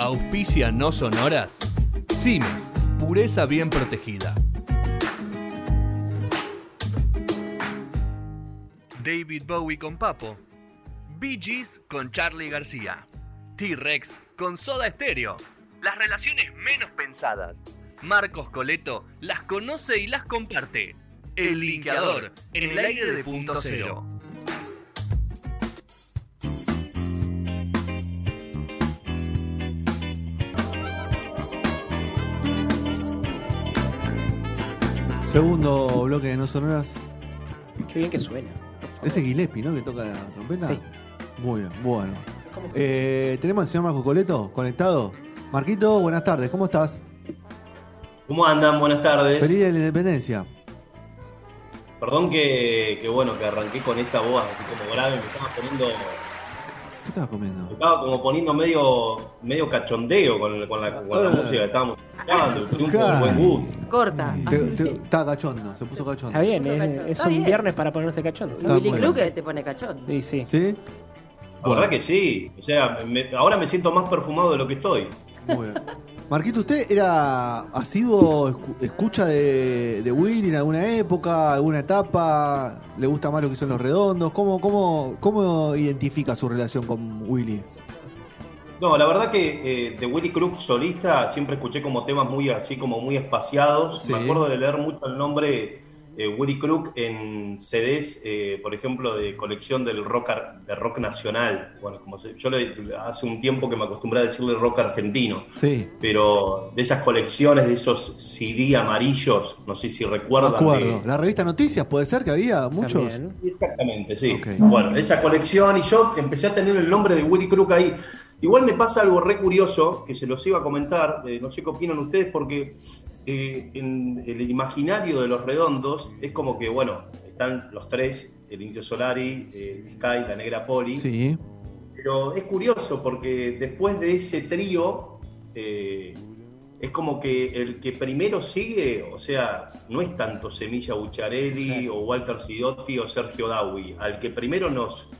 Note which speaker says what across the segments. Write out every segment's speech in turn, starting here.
Speaker 1: Auspicia no sonoras. Cimes, pureza bien protegida. David Bowie con Papo. Bee Gees con Charlie García. T-Rex con Soda Stereo. Las relaciones menos pensadas. Marcos Coleto las conoce y las comparte. El linkeador en el aire de punto cero.
Speaker 2: Segundo bloque de No Sonoras.
Speaker 3: Qué bien que suena.
Speaker 2: Ese Gillespie, ¿no? Que toca la trompeta.
Speaker 3: Sí.
Speaker 2: Muy bien, bueno. Eh, Tenemos al señor Marco Coleto conectado. Marquito, buenas tardes, ¿cómo estás?
Speaker 4: ¿Cómo andan? Buenas tardes.
Speaker 2: Feliz de la independencia.
Speaker 4: Perdón que, que bueno, que arranqué con esta voz así como grave, me estaba poniendo,
Speaker 2: ¿Qué estabas
Speaker 4: me
Speaker 2: comiendo?
Speaker 4: estaba como poniendo medio, medio cachondeo con, con la, con la
Speaker 2: Ah.
Speaker 4: música que estábamos buen gusto.
Speaker 5: Corta.
Speaker 2: Te- te- Estaba cachondo, se puso cachondo.
Speaker 3: Está bien,
Speaker 5: Puso
Speaker 3: es,
Speaker 5: cachondo.
Speaker 3: es
Speaker 5: Está
Speaker 3: un
Speaker 5: bien.
Speaker 3: viernes para ponerse cachondo.
Speaker 2: Está bueno.
Speaker 5: Que te pone cachón.
Speaker 3: Sí, sí.
Speaker 2: ¿Sí?
Speaker 4: La verdad que sí, o sea, me- ahora me siento más perfumado de lo que estoy.
Speaker 2: Muy bien. Marquito, ¿usted era asiduo escu- escucha de, de Willy en alguna época, alguna etapa? ¿Le gusta más lo que son los redondos? ¿Cómo, cómo, cómo identifica su relación con Willy?
Speaker 4: No, la verdad que eh, de Willy Crook solista siempre escuché como temas muy así como muy espaciados.
Speaker 2: Sí.
Speaker 4: Me acuerdo de leer mucho el nombre eh, Willy Crook en CDs, eh, por ejemplo, de colección del rock ar- de rock nacional. Bueno, como se- yo le, hace un tiempo que me acostumbré a decirle rock argentino,
Speaker 2: Sí,
Speaker 4: pero de esas colecciones, de esos CD amarillos, no sé si recuerdan.
Speaker 2: acuerdo. La revista Noticias, ¿puede ser que había muchos?
Speaker 3: También.
Speaker 4: Exactamente, sí. Bueno, esa colección y yo empecé a tener el nombre de Willy Crook ahí. Igual me pasa algo re curioso, que se los iba a comentar, eh, no sé qué opinan ustedes, porque eh, en el imaginario de los redondos es como que, bueno, están los tres, el Indio Solari, eh, Sky, la Negra Poli,
Speaker 2: Sí.
Speaker 4: pero es curioso porque después de ese trío, eh, es como que el que primero sigue, o sea, no es tanto Semilla Bucharelli o Walter Sidotti o Sergio Dawi. Al que primero nos,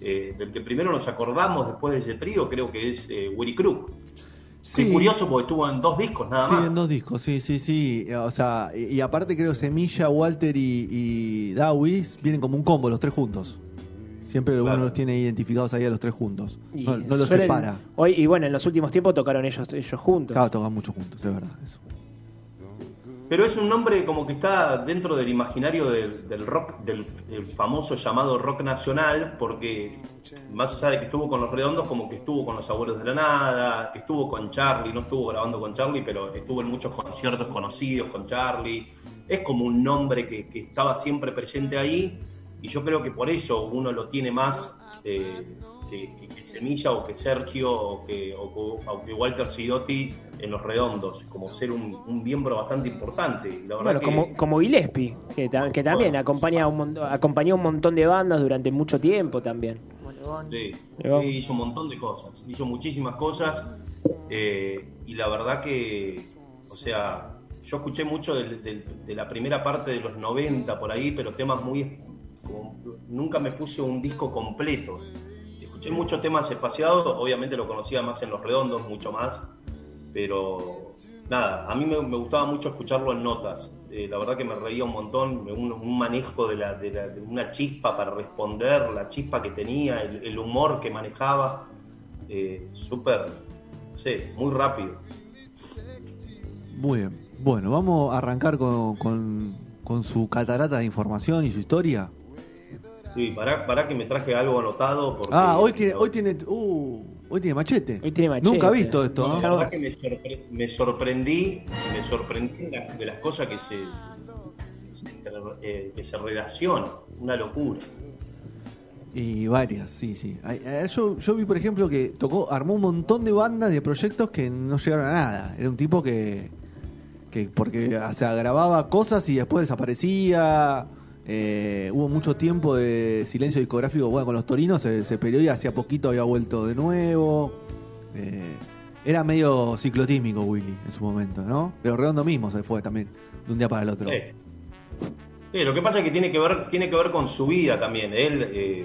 Speaker 4: eh, del que primero nos acordamos después de ese trío, creo que es eh, Willy Crook.
Speaker 2: Sí.
Speaker 4: Curioso porque estuvo en dos discos nada
Speaker 2: Sí,
Speaker 4: más.
Speaker 2: en dos discos, sí, sí, sí. O sea, y, y aparte creo Semilla, Walter y, y Dawis vienen como un combo, los tres juntos. Siempre
Speaker 4: Claro.
Speaker 2: uno los tiene identificados ahí a los tres juntos.
Speaker 3: Y
Speaker 2: No, no los
Speaker 3: suelen-
Speaker 2: separa.
Speaker 3: Hoy, y bueno, en los últimos tiempos tocaron ellos, ellos juntos.
Speaker 2: Claro, tocan mucho juntos, es verdad. Eso.
Speaker 4: Pero es un nombre como que está dentro del imaginario del, del rock, del, famoso llamado rock nacional, porque más allá de que estuvo con los redondos, como que estuvo con los abuelos de la nada, estuvo con Charlie, no estuvo grabando con Charlie, pero estuvo en muchos conciertos conocidos con Charlie. Es como un nombre que, que estaba siempre presente ahí, y yo creo que por eso uno lo tiene más eh, que, que- que Semilla o que Sergio o que, o que- o que Walter Sidotti en los redondos, como ser un, un miembro bastante importante. La verdad
Speaker 3: Bueno,
Speaker 4: que-
Speaker 3: como, como Gillespie, que, ta- que también acompaña un mon- acompañó un montón de bandas durante mucho tiempo también.
Speaker 4: Sí, sí, hizo un montón de cosas, hizo muchísimas cosas eh, y la verdad que, o sea, yo escuché mucho del- de, la primera parte de los 90 por ahí, pero temas muy... como- nunca me puse un disco completo. Escuché muchos temas espaciados, obviamente lo conocía más en Los Redondos, mucho más, pero nada, a mí me, me gustaba mucho escucharlo en notas. Eh, la verdad que me reía un montón, un, un manejo de, la, de, una chispa para responder, la chispa que tenía, el, el humor que manejaba, eh, súper, no sé, muy rápido.
Speaker 2: Muy bien. Bueno, vamos a arrancar con, con- con su catarata de información y su historia.
Speaker 4: Sí, para, para que me traje algo anotado. Porque,
Speaker 2: Ah, hoy tiene, hoy tiene, uh, hoy tiene machete.
Speaker 3: Hoy tiene machete.
Speaker 2: Nunca he visto esto,
Speaker 4: No,
Speaker 2: ¿no?
Speaker 4: la verdad que me, sorpre- me sorprendí, me sorprendí de las, de las cosas que se, se- eh, que se relacionan, una locura.
Speaker 2: Y varias, sí, sí. Eh, Yo, yo vi, por ejemplo, que tocó, armó un montón de bandas de proyectos que no llegaron a nada. Era un tipo que, que porque o sea, grababa cosas y después desaparecía. Eh, hubo mucho tiempo de silencio discográfico. Bueno, con los torinos se, se peleó y hacía poquito había vuelto de nuevo. Eh, era medio ciclotímico Willy en su momento, ¿no? Pero Redondo mismo se fue también, de un día para el otro.
Speaker 4: Sí. Sí, lo que pasa es que tiene que ver, tiene que ver con su vida también. Él, eh,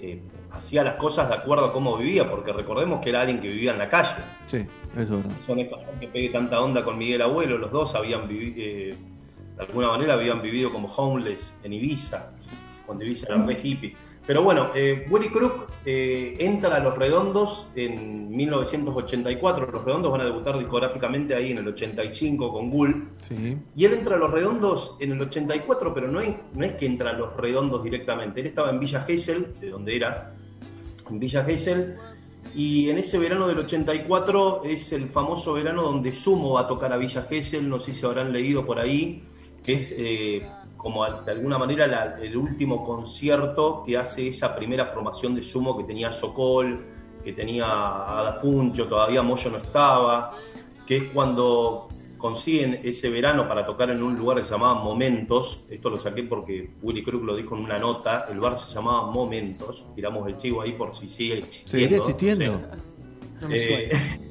Speaker 4: eh, hacía las cosas de acuerdo a cómo vivía, porque recordemos que era alguien que vivía en la calle.
Speaker 2: Sí, eso es verdad.
Speaker 4: Son estos que pegue tanta onda con Miguel Abuelo, los dos habían vivido, de alguna manera habían vivido como homeless en Ibiza, cuando Ibiza era re hippie. Pero bueno, eh, Willy Crook eh, entra a Los Redondos en 1984. Los Redondos van a debutar discográficamente ahí en el 85 con Gull.
Speaker 2: Sí.
Speaker 4: Y él entra a Los Redondos en el 84, pero no es, no es que entra a Los Redondos directamente. Él estaba en Villa Gesell, de donde era, en Villa Gesell. Y en ese verano del 84 es el famoso verano donde Sumo va a tocar a Villa Gesell. No sé si habrán leído por ahí, que es eh, como de alguna manera la- el último concierto que hace esa primera formación de Sumo que tenía Sokol, que tenía a Da Funcho, todavía Moyo no estaba, que es cuando consiguen ese verano para tocar en un lugar que se llamaba Momentos, esto lo saqué porque Willy Crook lo dijo en una nota, el bar se llamaba Momentos, tiramos el chivo ahí por si sigue existiendo.
Speaker 2: ¿Seguiría existiendo?
Speaker 4: no sé.
Speaker 3: No me
Speaker 4: Eh,
Speaker 3: suena.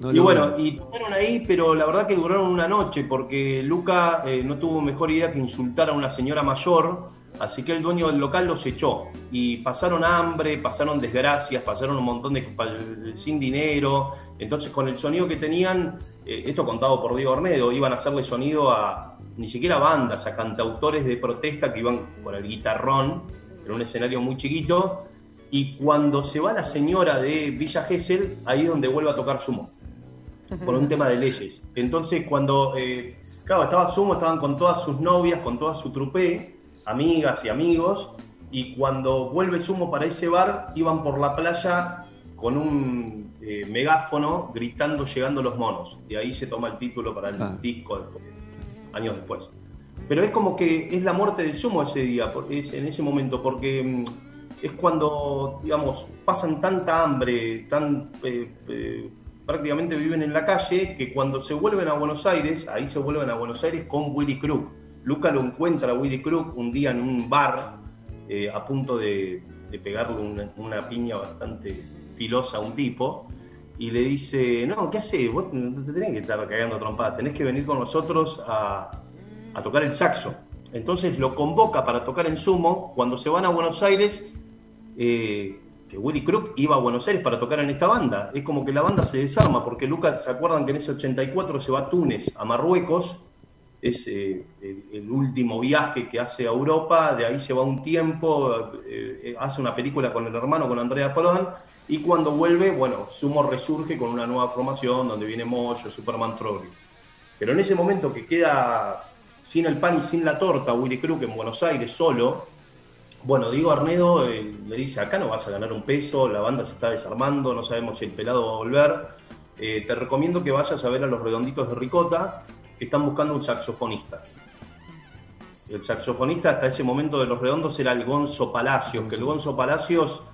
Speaker 2: No
Speaker 4: y bueno, y tocaron ahí, pero la verdad que duraron una noche, porque Luca eh, no tuvo mejor idea que insultar a una señora mayor, así que el dueño del local los echó. Y pasaron hambre, pasaron desgracias, pasaron un montón de sin dinero. Entonces, con el sonido que tenían, eh, esto contado por Diego Ornedo, iban a hacerle sonido a ni siquiera bandas, a cantautores de protesta que iban con el guitarrón, en un escenario muy chiquito. Y cuando se va la señora de Villa Gesell, ahí es donde vuelve a tocar sumo por un tema de leyes. Entonces, cuando, eh, claro, estaba Sumo, estaban con todas sus novias, con toda su trupé, amigas y amigos, y cuando vuelve Sumo para ese bar, iban por la playa con un eh, megáfono gritando llegando los monos. Y ahí se toma el título para el
Speaker 2: Ah.
Speaker 4: disco después, años después. Pero es como que es la muerte de Sumo ese día, es en ese momento, porque mm, es cuando, digamos, pasan tanta hambre, tan eh, eh, prácticamente viven en la calle, que cuando se vuelven a Buenos Aires, ahí se vuelven a Buenos Aires con Willy Crook. Luca lo encuentra a Willy Crook un día en un bar, eh, a punto de, de pegarle una, piña bastante filosa a un tipo, y le dice, no, ¿qué haces? Vos no te tenés que estar cagando trompadas, tenés que venir con nosotros a, a tocar el saxo. Entonces lo convoca para tocar en sumo. Cuando se van a Buenos Aires, eh, que Willy Crook iba a Buenos Aires para tocar en esta banda. Es como que la banda se desarma, porque Lucas, ¿se acuerdan que en ese 84 se va a Túnez, a Marruecos? Es eh, el, último viaje que hace a Europa, de ahí se va un tiempo, eh, eh, hace una película con el hermano, con Andrea Prodan, y cuando vuelve, bueno, Sumo resurge con una nueva formación, donde viene Moyo, Superman Trolley. Pero en ese momento que queda sin el pan y sin la torta, Willy Crook en Buenos Aires solo, bueno, Diego Arnedo eh, le dice, acá no vas a ganar un peso, la banda se está desarmando, no sabemos si el pelado va a volver, Eh, te recomiendo que vayas a ver a los redonditos de Ricota, que están buscando un saxofonista. El saxofonista hasta ese momento de los redondos era el Gonzo Palacios, que el Gonzo Palacios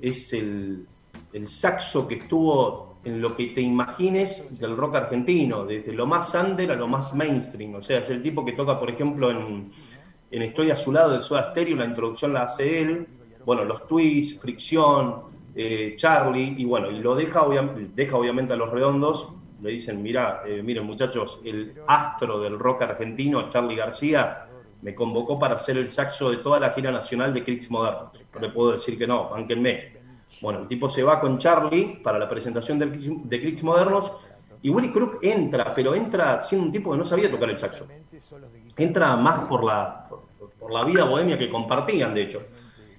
Speaker 4: es el, el saxo que estuvo en lo que te imagines del rock argentino, desde lo más under a lo más mainstream. O sea, es el tipo que toca, por ejemplo, en, en Estoy a su lado del Soda Stereo, la introducción la hace él. Bueno, los twists, fricción, eh, Charlie, y bueno, y lo deja, obvia- deja obviamente a los redondos. Le dicen, mira, eh, miren muchachos, el astro del rock argentino, Charlie García, me convocó para hacer el saxo de toda la gira nacional de Cricks Modernos. No le puedo decir que no, bánquenme. Bueno, el tipo se va con Charlie para la presentación de Cricks Modernos y Willy Crook entra, pero entra siendo un tipo que no sabía tocar el saxo. Entra más por la, por, por la vida bohemia que compartían, de hecho.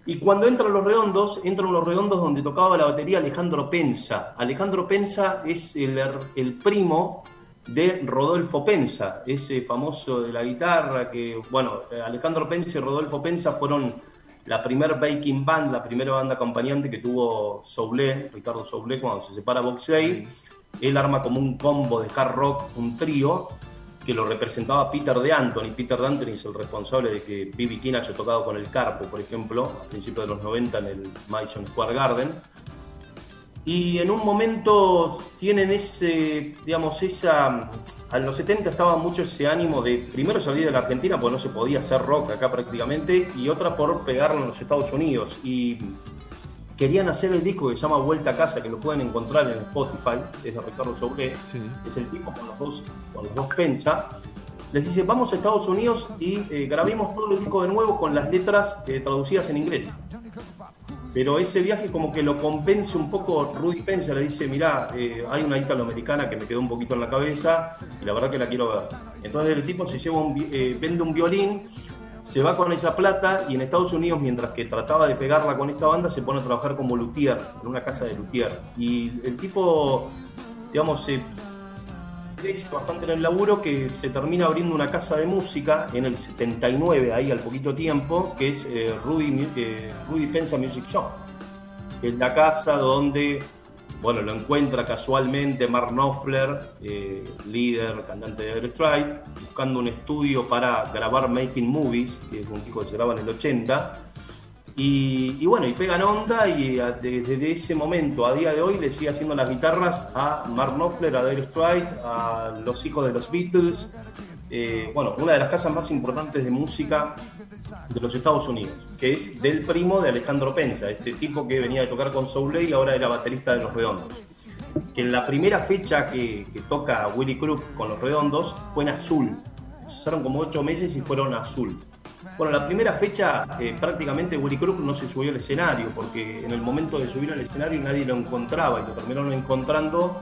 Speaker 4: Y cuando entran los redondos, entran los redondos donde tocaba la batería Alejandro Pensa. Alejandro Pensa es el, el primo de Rodolfo Pensa, ese famoso de la guitarra que, bueno, Alejandro Pensa y Rodolfo Pensa fueron la primer Baking Band, la primera banda acompañante que tuvo Soule, Ricardo Soule, cuando se separa Box Day. Él arma como un combo de hard rock, un trío, que lo representaba Peter de Anthony. Peter de Anthony es el responsable de que B.B. King haya tocado con el Carpo, por ejemplo, a principios de los 90 en el Madison Square Garden. Y en un momento tienen ese, digamos, esa. A los 70 estaba mucho ese ánimo de primero salir de la Argentina, porque no se podía hacer rock acá prácticamente, y otra por pegarlo en los Estados Unidos. Y querían hacer el disco que se llama Vuelta a Casa, que lo pueden encontrar en Spotify, es de Ricardo Sobré,
Speaker 2: Sí.
Speaker 4: es el tipo con los dos, con los dos pensa. Les dice, vamos a Estados Unidos y eh, grabemos todo el disco de nuevo con las letras eh, traducidas en inglés. pero ese viaje como que lo convence un poco Rudy Penza, le dice, mirá, eh, hay una italoamericana que me quedó un poquito en la cabeza y la verdad que la quiero ver. Entonces el tipo se lleva un, eh, vende un violín, se va con esa plata y en Estados Unidos, mientras que trataba de pegarla con esta banda, se pone a trabajar como luthier, en una casa de luthier. Y el tipo, digamos, se bastante en el laburo que se termina abriendo una casa de música en el 79, ahí al poquito tiempo, que es eh, Rudy, eh, Rudy Penza Music Shop. es la casa donde, bueno, lo encuentra casualmente Mark Knopfler, eh, líder, cantante de Airstrike, buscando un estudio para grabar Making Movies, que es un disco que se graba en el 80. Y, bueno, y pegan onda y desde ese momento a día de hoy le sigue haciendo las guitarras a Mark Knopfler, a Strike, a los hijos de los Beatles. Eh, bueno, una de las casas más importantes de música de los Estados Unidos, que es del primo de Alejandro Penza, este tipo que venía de tocar con Soul y ahora era baterista de Los Redondos. Que en la primera fecha que, que toca Willy Crook con Los Redondos fue en azul. Se usaron como ocho meses y fueron a azul. Bueno, la primera fecha eh, prácticamente Willy Crook no se subió al escenario, porque en el momento de subir al escenario nadie lo encontraba y lo terminaron encontrando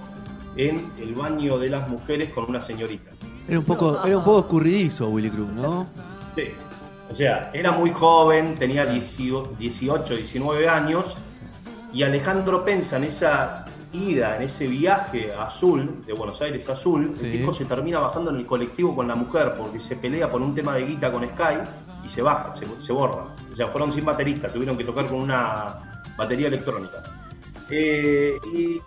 Speaker 4: en el baño de las mujeres con una señorita.
Speaker 2: Era un poco, era un poco escurridizo Willy Crook, ¿no?
Speaker 4: Sí. O sea, era muy joven, tenía 18, 19 años, y Alejandro Pensa en esa ida, en ese viaje a Azul, de Buenos Aires a Azul,
Speaker 2: Sí.
Speaker 4: el tipo se termina bajando en el colectivo con la mujer porque se pelea por un tema de guita con Sky y se baja, se, se borra. O sea, fueron sin baterista, tuvieron que tocar con una batería electrónica. Eh, y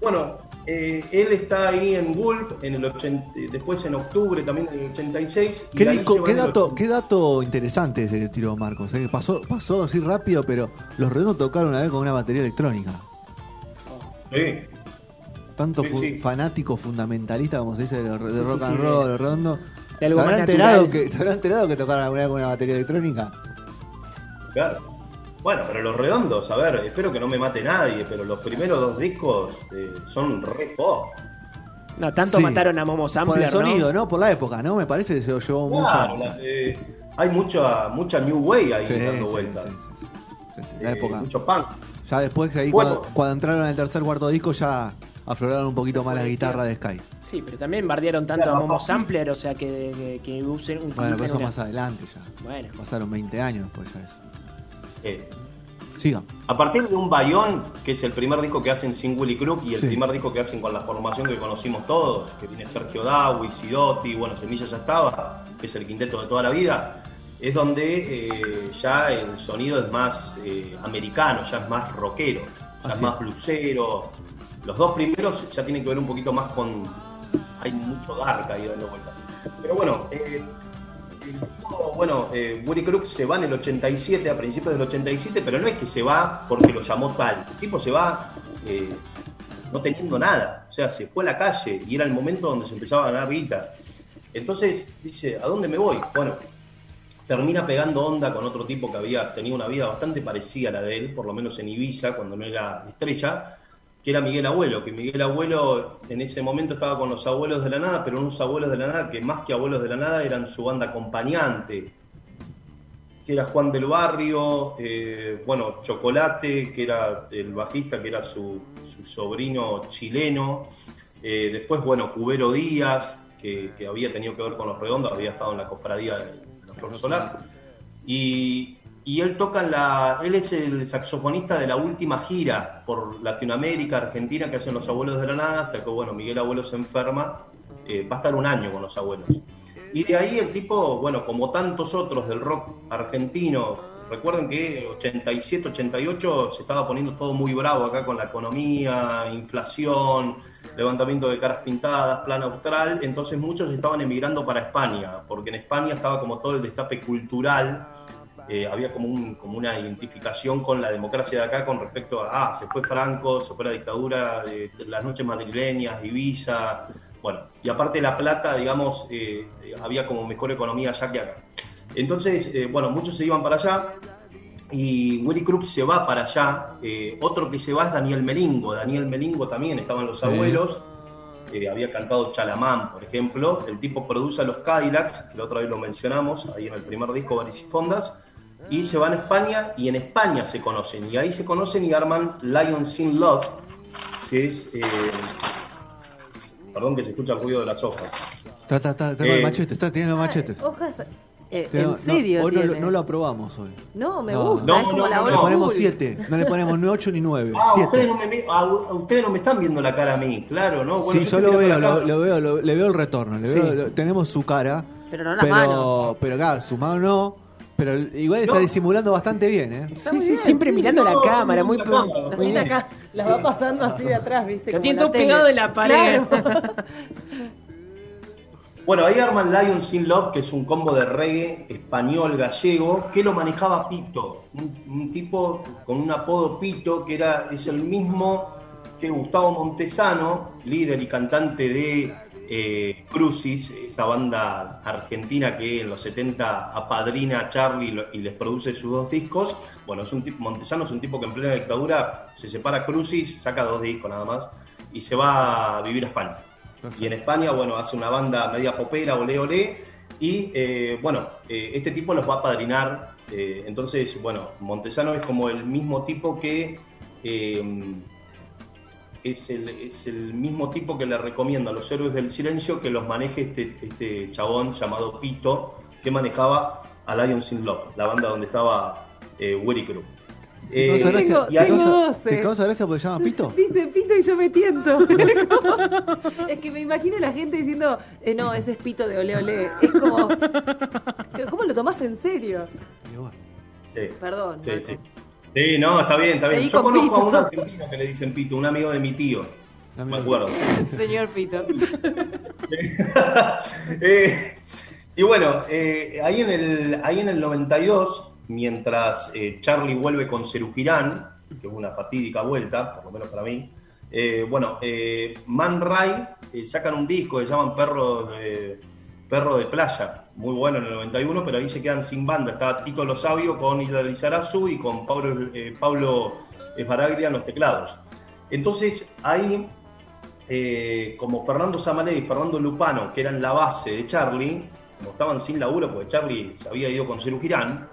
Speaker 4: bueno, eh, él está ahí en Gulp, en el 80, después en octubre también en el 86. y
Speaker 2: ¿Qué, disco- qué dato, qué dato interesante ese tiro Marcos. eh. Pasó, pasó así rápido, pero los redondos tocaron una vez con una batería electrónica.
Speaker 4: Sí,
Speaker 2: Tanto
Speaker 4: Sí,
Speaker 2: fu-
Speaker 4: sí.
Speaker 2: fanático fundamentalista, como se dice, de, de
Speaker 3: Sí,
Speaker 2: rock
Speaker 3: sí,
Speaker 2: and
Speaker 3: de-
Speaker 2: roll, los redondos.
Speaker 3: de
Speaker 2: ¿Se
Speaker 3: más
Speaker 2: enterado que, ¿Se habrán enterado que tocaron alguna vez con una batería electrónica?
Speaker 4: claro. Bueno, pero los redondos, a ver, espero que no me mate nadie, pero los primeros dos discos eh, son re pop.
Speaker 3: No, tanto
Speaker 2: Sí.
Speaker 3: mataron a Momo
Speaker 2: Por
Speaker 3: Sampler,
Speaker 2: el sonido,
Speaker 3: ¿no?
Speaker 2: ¿no? Por la época, ¿no? Me parece que se lo llevó
Speaker 4: Claro,
Speaker 2: mucho.
Speaker 4: la- eh, hay mucha, mucha New Way ahí
Speaker 2: Sí,
Speaker 4: dando
Speaker 2: sí,
Speaker 4: vueltas.
Speaker 2: sí, sí, sí, sí, la
Speaker 4: Eh,
Speaker 2: época.
Speaker 4: Mucho punk.
Speaker 2: Ya después, ahí
Speaker 4: Bueno.
Speaker 2: cuando, cuando entraron al tercer cuarto disco, ya afloraron un poquito más la guitarra de Sky.
Speaker 3: Sí, pero también bardearon tanto
Speaker 4: Claro,
Speaker 3: a Momo
Speaker 4: papá.
Speaker 3: Sampler, o sea, que, que, que usen un
Speaker 2: Bueno, pero eso
Speaker 3: una-
Speaker 2: más adelante ya.
Speaker 3: Bueno,
Speaker 2: Pasaron 20 años después ya eso.
Speaker 4: Eh,
Speaker 2: Sigan.
Speaker 4: a partir de un Bayón, que es el primer disco que hacen sin Willy Crook y el
Speaker 2: Sí.
Speaker 4: primer disco que hacen con la formación que conocimos todos, que viene Sergio Dawi, Sidotti, bueno, Semilla ya estaba, que es el quinteto de toda la vida, es donde eh, ya el sonido es más eh, americano, ya es más rockero, ya
Speaker 2: Así
Speaker 4: es más blusero. Los dos primeros ya tienen que ver un poquito más con. Hay mucho dark ahí dando vuelta. Pero bueno, eh, bueno, eh, Willy Crook se va en el 87, a principios del 87, pero no es que se va porque lo llamó tal. El tipo se va eh, no teniendo nada. O sea, se fue a la calle y era el momento donde se empezaba a ganar guita. Entonces dice, ¿a dónde me voy? Bueno, termina pegando onda con otro tipo que había tenido una vida bastante parecida a la de él, por lo menos en Ibiza, cuando no era estrella, que era Miguel Abuelo, que Miguel Abuelo en ese momento estaba con los abuelos de la nada, pero unos abuelos de la nada que más que abuelos de la nada eran su banda acompañante, que era Juan del Barrio, eh, bueno, Chocolate, que era el bajista, que era su, su sobrino chileno, eh, después, bueno, Cubero Díaz, que, que había tenido que ver con los redondos, había estado en la cofradía de Flor Solar, y, y él toca la, él es el saxofonista de la última gira por Latinoamérica, Argentina, que hacen los abuelos de la nada, hasta que bueno, Miguel Abuelo se enferma, eh, va a estar un año con los abuelos. Y de ahí el tipo, bueno, como tantos otros del rock argentino, recuerden que 87, 88 se estaba poniendo todo muy bravo acá con la economía, inflación, levantamiento de caras pintadas, plan austral, entonces muchos estaban emigrando para España, porque en España estaba como todo el destape cultural, eh, había como, un- como una identificación con la democracia de acá con respecto a, ah, se fue Franco, se fue la dictadura de, de las noches madrileñas, Ibiza, bueno, y aparte La Plata, digamos, eh, había como mejor economía allá que acá. Entonces, eh, bueno, muchos se iban para allá y Willy Crook se va para allá. Otro que se va es Daniel Melingo. Daniel Melingo también estaba en Los
Speaker 2: Sí.
Speaker 4: Abuelos. Eh, había cantado Chalamán, por ejemplo. El tipo produce a los Cadillacs, que la otra vez lo mencionamos, ahí en el primer disco, Fondas y se van a España y en España se conocen. Y ahí se conocen y arman Lions in Love, que es... eh, perdón que se escucha el ruido de las hojas.
Speaker 2: Está, está, está, está con
Speaker 4: Eh,
Speaker 2: el machete, está teniendo machete.
Speaker 5: Hojas. eh, ¿En serio?
Speaker 2: No, hoy no, lo-
Speaker 5: tiene?
Speaker 2: no lo aprobamos hoy.
Speaker 5: No, me
Speaker 2: No.
Speaker 5: gusta.
Speaker 4: No,
Speaker 5: es como
Speaker 4: no,
Speaker 5: la
Speaker 2: Le ponemos
Speaker 5: school.
Speaker 2: 7, no le ponemos ni 8 ni 9.
Speaker 4: Ah, ustedes
Speaker 2: 7.
Speaker 4: no, me, ve- a- a ustedes no me están viendo la cara a mí, claro, ¿no? Bueno,
Speaker 2: Sí, yo lo veo, lo, veo, lo- le veo el retorno. Le
Speaker 3: Sí.
Speaker 2: veo- lo- tenemos su cara.
Speaker 5: Pero no la
Speaker 2: pero,
Speaker 5: mano.
Speaker 2: Pero claro, su mano no. Pero igual está
Speaker 4: No.
Speaker 2: disimulando bastante bien, ¿eh?
Speaker 5: Está
Speaker 3: Sí, sí, siempre
Speaker 5: sí.
Speaker 3: mirando la cámara, muy, muy-
Speaker 4: cámara.
Speaker 5: Las
Speaker 3: muy
Speaker 5: tiene acá, las va pasando así de atrás, ¿viste?
Speaker 3: Lo tiene todo pegado en la pared.
Speaker 5: Claro.
Speaker 4: Bueno, ahí arman Lions in Love, que es un combo de reggae español gallego, que lo manejaba Pito, un, un tipo con un apodo Pito, que era, es el mismo que Gustavo Montesano, líder y cantante de eh, Crucis, esa banda argentina que en los 70 apadrina a Charlie y les produce sus dos discos. Bueno, es un tipo, Montesano es un tipo que en plena dictadura se separa Crucis, saca dos discos nada más, y se va a vivir a España. Y en España, bueno, hace una banda media popera, olé olé, y eh, bueno, eh, este tipo los va a padrinar. eh, entonces, bueno, Montesano es como el mismo tipo que es, el, es el mismo tipo que le recomienda a los héroes del silencio que los maneje este, este chabón llamado Pito, que manejaba a Lions in Love, la banda donde estaba eh, Willy Crew.
Speaker 2: ¿Te causa
Speaker 4: Eh,
Speaker 2: gracia?
Speaker 5: tengo-
Speaker 2: ¿Te
Speaker 5: tengo
Speaker 2: causa-
Speaker 5: doce.
Speaker 2: ¿Te causa gracia porque se llama Pito?
Speaker 5: Dice pito y yo me tiento. es que me imagino la gente diciendo, eh, no, ese es pito de ole ole. Es como, ¿cómo lo tomás en serio?
Speaker 2: Y
Speaker 4: sí.
Speaker 5: Perdón.
Speaker 4: Sí. Sí, no, está bien, está bien.
Speaker 5: Seguí
Speaker 4: Yo
Speaker 5: con
Speaker 4: conozco
Speaker 5: Pito.
Speaker 4: a un argentino que le dicen Pito, un amigo de mi tío. Me acuerdo.
Speaker 5: Señor Pito.
Speaker 4: Eh, y bueno, eh, ahí, en el, ahí en el 92, mientras eh, Charlie vuelve con Cerugirán, que es una fatídica vuelta, por lo menos para mí, eh, bueno, eh, Man Ray eh, sacan un disco que se llaman Perro de, Perro de Playa, muy bueno en el 91, pero ahí se quedan sin banda. Estaba Tito Lo Sabio con Isla Lizarazu y con Pablo, eh, Pablo Esbaraglia en los teclados. Entonces ahí eh, como Fernando Samalé y Fernando Lupano, que eran la base de Charlie, como estaban sin laburo porque Charlie se había ido con Ceru Girán,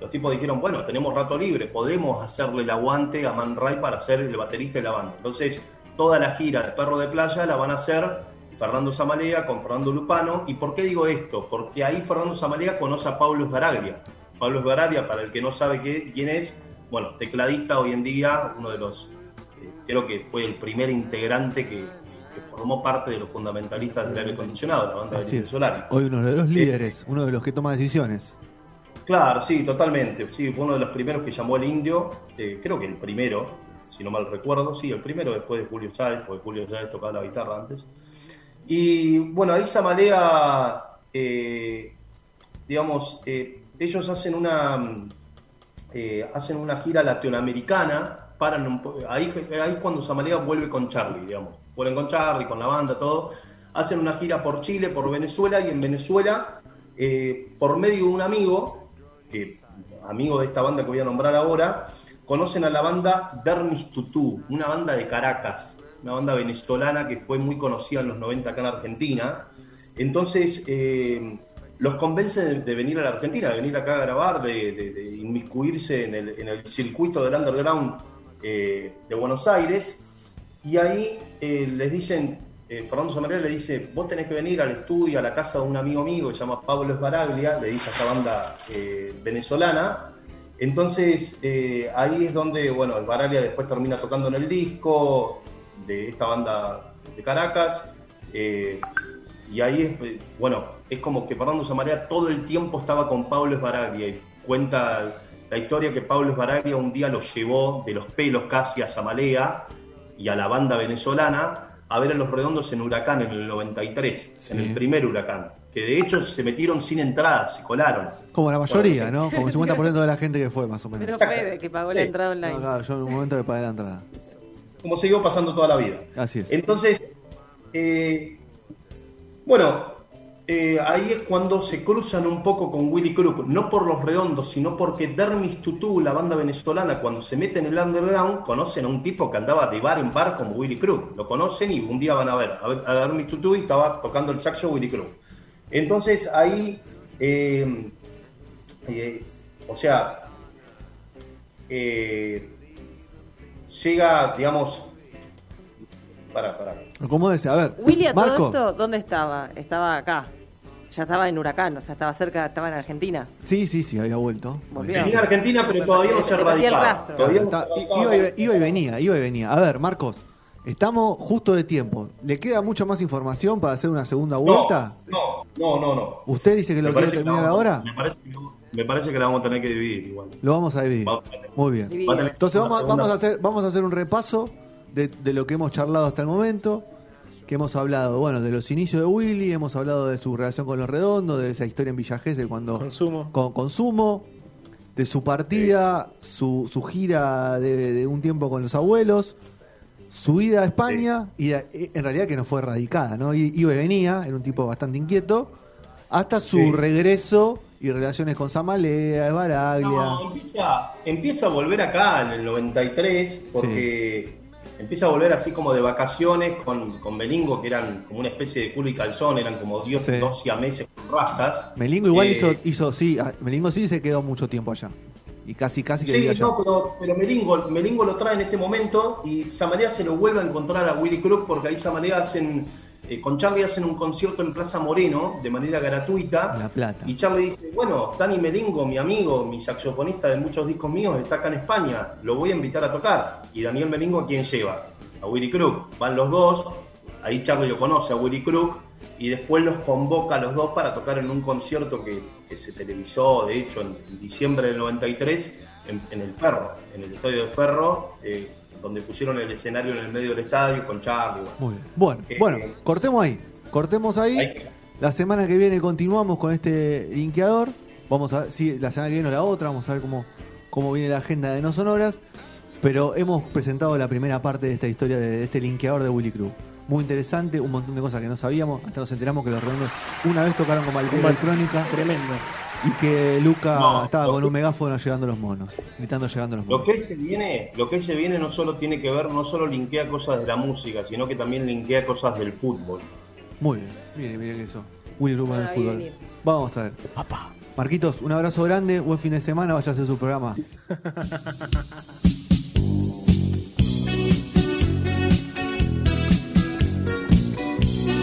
Speaker 4: los tipos dijeron, bueno, tenemos rato libre, podemos hacerle el aguante a Man Ray para ser el baterista de la banda. Entonces, toda la gira de Perro de Playa la van a hacer Fernando Samalea con Fernando Lupano. ¿Y por qué digo esto? Porque ahí Fernando Samalea conoce a Pablo Esbaraglia. Pablo Esbaraglia, para el que no sabe qué- quién es, bueno, tecladista hoy en día, uno de los eh, creo que fue el primer integrante que, que formó parte de los fundamentalistas del aire acondicionado, la banda
Speaker 2: Así
Speaker 4: de
Speaker 2: es.
Speaker 4: Solari.
Speaker 2: Hoy uno de los líderes, uno de los que toma decisiones.
Speaker 4: Claro, sí, totalmente. Sí, fue uno de los primeros que llamó el indio, eh, creo que el primero, si no mal recuerdo, sí, el primero después de Julio Sáez, porque Julio Sáez tocaba la guitarra antes. Y bueno, ahí Samalea, eh, digamos, eh, ellos hacen una, mm, eh, hacen una gira latinoamericana, paran ahí, ahí es cuando Samalea vuelve con Charlie, digamos, vuelven con Charlie, con la banda, todo, hacen una gira por Chile, por Venezuela, y en Venezuela, eh, por medio de un amigo, que amigo de esta banda que voy a nombrar ahora, conocen a la banda Dermis Tutú, una banda de Caracas, una banda venezolana que fue muy conocida en los 90 acá en Argentina. Entonces, eh, los convence de, venir a la Argentina, de venir acá a grabar, de, inmiscuirse en el, circuito del underground eh, de Buenos Aires. Y ahí eh, les dicen, Fernando Samaria le dice, vos tenés que venir al estudio, a la casa de un amigo mío que se llama Pablo Esbaraglia, le dice a esta banda venezolana. Entonces ahí es donde, bueno, Esbaraglia después termina tocando en el disco de esta banda de Caracas. eh, y ahí es, eh, bueno, es como que Fernando Samaria todo el tiempo estaba con Pablo Esbaraglia y cuenta la historia que Pablo Esbaraglia un día lo llevó de los pelos casi a Samalea y a la banda venezolana a ver a los redondos en Huracán en el 93, en el primer Huracán, que de hecho se metieron sin entrada, se colaron.
Speaker 2: Como la mayoría, ¿no? Como el 50% de la gente que fue, más o menos.
Speaker 5: Pero Fede, que pagó la
Speaker 4: Sí.
Speaker 5: entrada
Speaker 2: No,
Speaker 5: online.
Speaker 2: claro, yo en un momento le pagué la entrada.
Speaker 4: Como siguió pasando toda la vida.
Speaker 2: Así es.
Speaker 4: Entonces, eh, bueno, eh, ahí es cuando se cruzan un poco con Willy Crook, no por los redondos, sino porque Dermis Tutú, la banda venezolana, cuando se mete en el underground, conocen a un tipo que andaba de bar en bar como Willy Crook. Lo conocen y un día van a ver a, ver- a Dermis Tutú y estaba tocando el saxo Willy Crook. Entonces ahí eh, eh, o sea, eh, llega, digamos, para, para.
Speaker 2: ¿Cómo decía? A ver,
Speaker 5: Willy, a todo
Speaker 2: Marco.
Speaker 5: esto, ¿dónde estaba? Estaba acá. Ya estaba en Huracán, o sea, estaba cerca, estaba en Argentina.
Speaker 2: Sí, sí, sí, había vuelto.
Speaker 5: Volvió.
Speaker 4: Venía a Argentina, pero todavía no se radicaba. Todavía no
Speaker 2: Está- iba, y, iba y venía, iba y venía. A ver, Marcos, estamos justo de tiempo. ¿Le queda mucha más información para hacer una segunda vuelta?
Speaker 4: No, no, no, no.
Speaker 2: ¿Usted dice que lo quiere terminar ahora?
Speaker 4: Me parece, que, me parece que la vamos a tener que dividir igual.
Speaker 2: Lo vamos a dividir.
Speaker 4: Vamos a tener-
Speaker 2: Muy bien.
Speaker 5: Dividido.
Speaker 4: Va a tener-
Speaker 2: Entonces vamos,
Speaker 4: segunda-
Speaker 2: vamos, a hacer, vamos a hacer un repaso de, de lo que hemos charlado hasta el momento. Que hemos hablado, bueno, de los inicios de Willy, hemos hablado de su relación con los redondos, de esa historia en Villa Gesell cuando
Speaker 3: Consumo.
Speaker 2: con consumo, de su partida, su, su gira de, de un tiempo con los abuelos, su ida a España, y de- en realidad que no fue radicada, ¿no? Iba y venía, era un tipo bastante inquieto, hasta su
Speaker 4: Sí.
Speaker 2: regreso y relaciones con Samalea, Baraglia.
Speaker 4: No, empieza, empieza a volver acá en el 93, porque empieza a volver así como de vacaciones con, con Belingo, que eran como una especie de culo y calzón, eran como dios,
Speaker 2: Sí.
Speaker 4: dos siameses con rastas.
Speaker 2: Melingo igual
Speaker 4: Eh,
Speaker 2: hizo, hizo, sí, ah, Melingo sí se quedó mucho tiempo allá. Y casi, casi que
Speaker 4: Sí,
Speaker 2: allá.
Speaker 4: no, pero, pero Melingo, Melingo lo trae en este momento y Samalea se lo vuelve a encontrar a Willy Crook porque ahí Samalea hacen, eh, con Charlie hacen un concierto en Plaza Moreno de manera gratuita.
Speaker 2: La Plata.
Speaker 4: Y Charlie dice, bueno, Dani Melingo, mi amigo, mi saxofonista de muchos discos míos, está acá en España, lo voy a invitar a tocar. Y Daniel Melingo, ¿a quién lleva? A Willy Crook. Van los dos, ahí Charlie lo conoce a Willy Crook, y después los convoca a los dos para tocar en un concierto que, que se televisó, de hecho, en, en diciembre del 93, en, en el Ferro, en el estadio de Ferro, eh, donde pusieron el escenario en el medio del estadio con Charlie. bueno.
Speaker 2: Muy bien. Bueno,
Speaker 4: Eh,
Speaker 2: bueno, cortemos ahí. Cortemos ahí.
Speaker 4: Ahí.
Speaker 2: La semana que viene continuamos con este linkeador. Vamos a ver si la semana que viene o la otra, vamos a ver cómo, cómo viene la agenda de No Sonoras. Pero hemos presentado la primera parte de esta historia de, de este linkeador de Willy Cruz. Muy interesante, un montón de cosas que no sabíamos. Hasta nos enteramos que los redondos una vez tocaron
Speaker 3: con Val-
Speaker 2: Electrónica
Speaker 3: Tremendo.
Speaker 2: Y que Luca
Speaker 4: No,
Speaker 2: estaba
Speaker 4: lo
Speaker 2: con
Speaker 4: que-
Speaker 2: un megáfono llegando los monos, gritando llegando los
Speaker 4: Lo
Speaker 2: monos.
Speaker 4: que se viene, lo que se viene no solo tiene que ver, no solo linkea cosas de la música, sino que también linkea cosas del fútbol.
Speaker 2: Muy bien, mire, mire que eso. Willy Cruz en el
Speaker 5: Ah,
Speaker 2: fútbol.
Speaker 5: bien, bien.
Speaker 2: Vamos a ver. Papá. Marquitos, un abrazo grande, buen fin de semana, vaya a hacer su programa.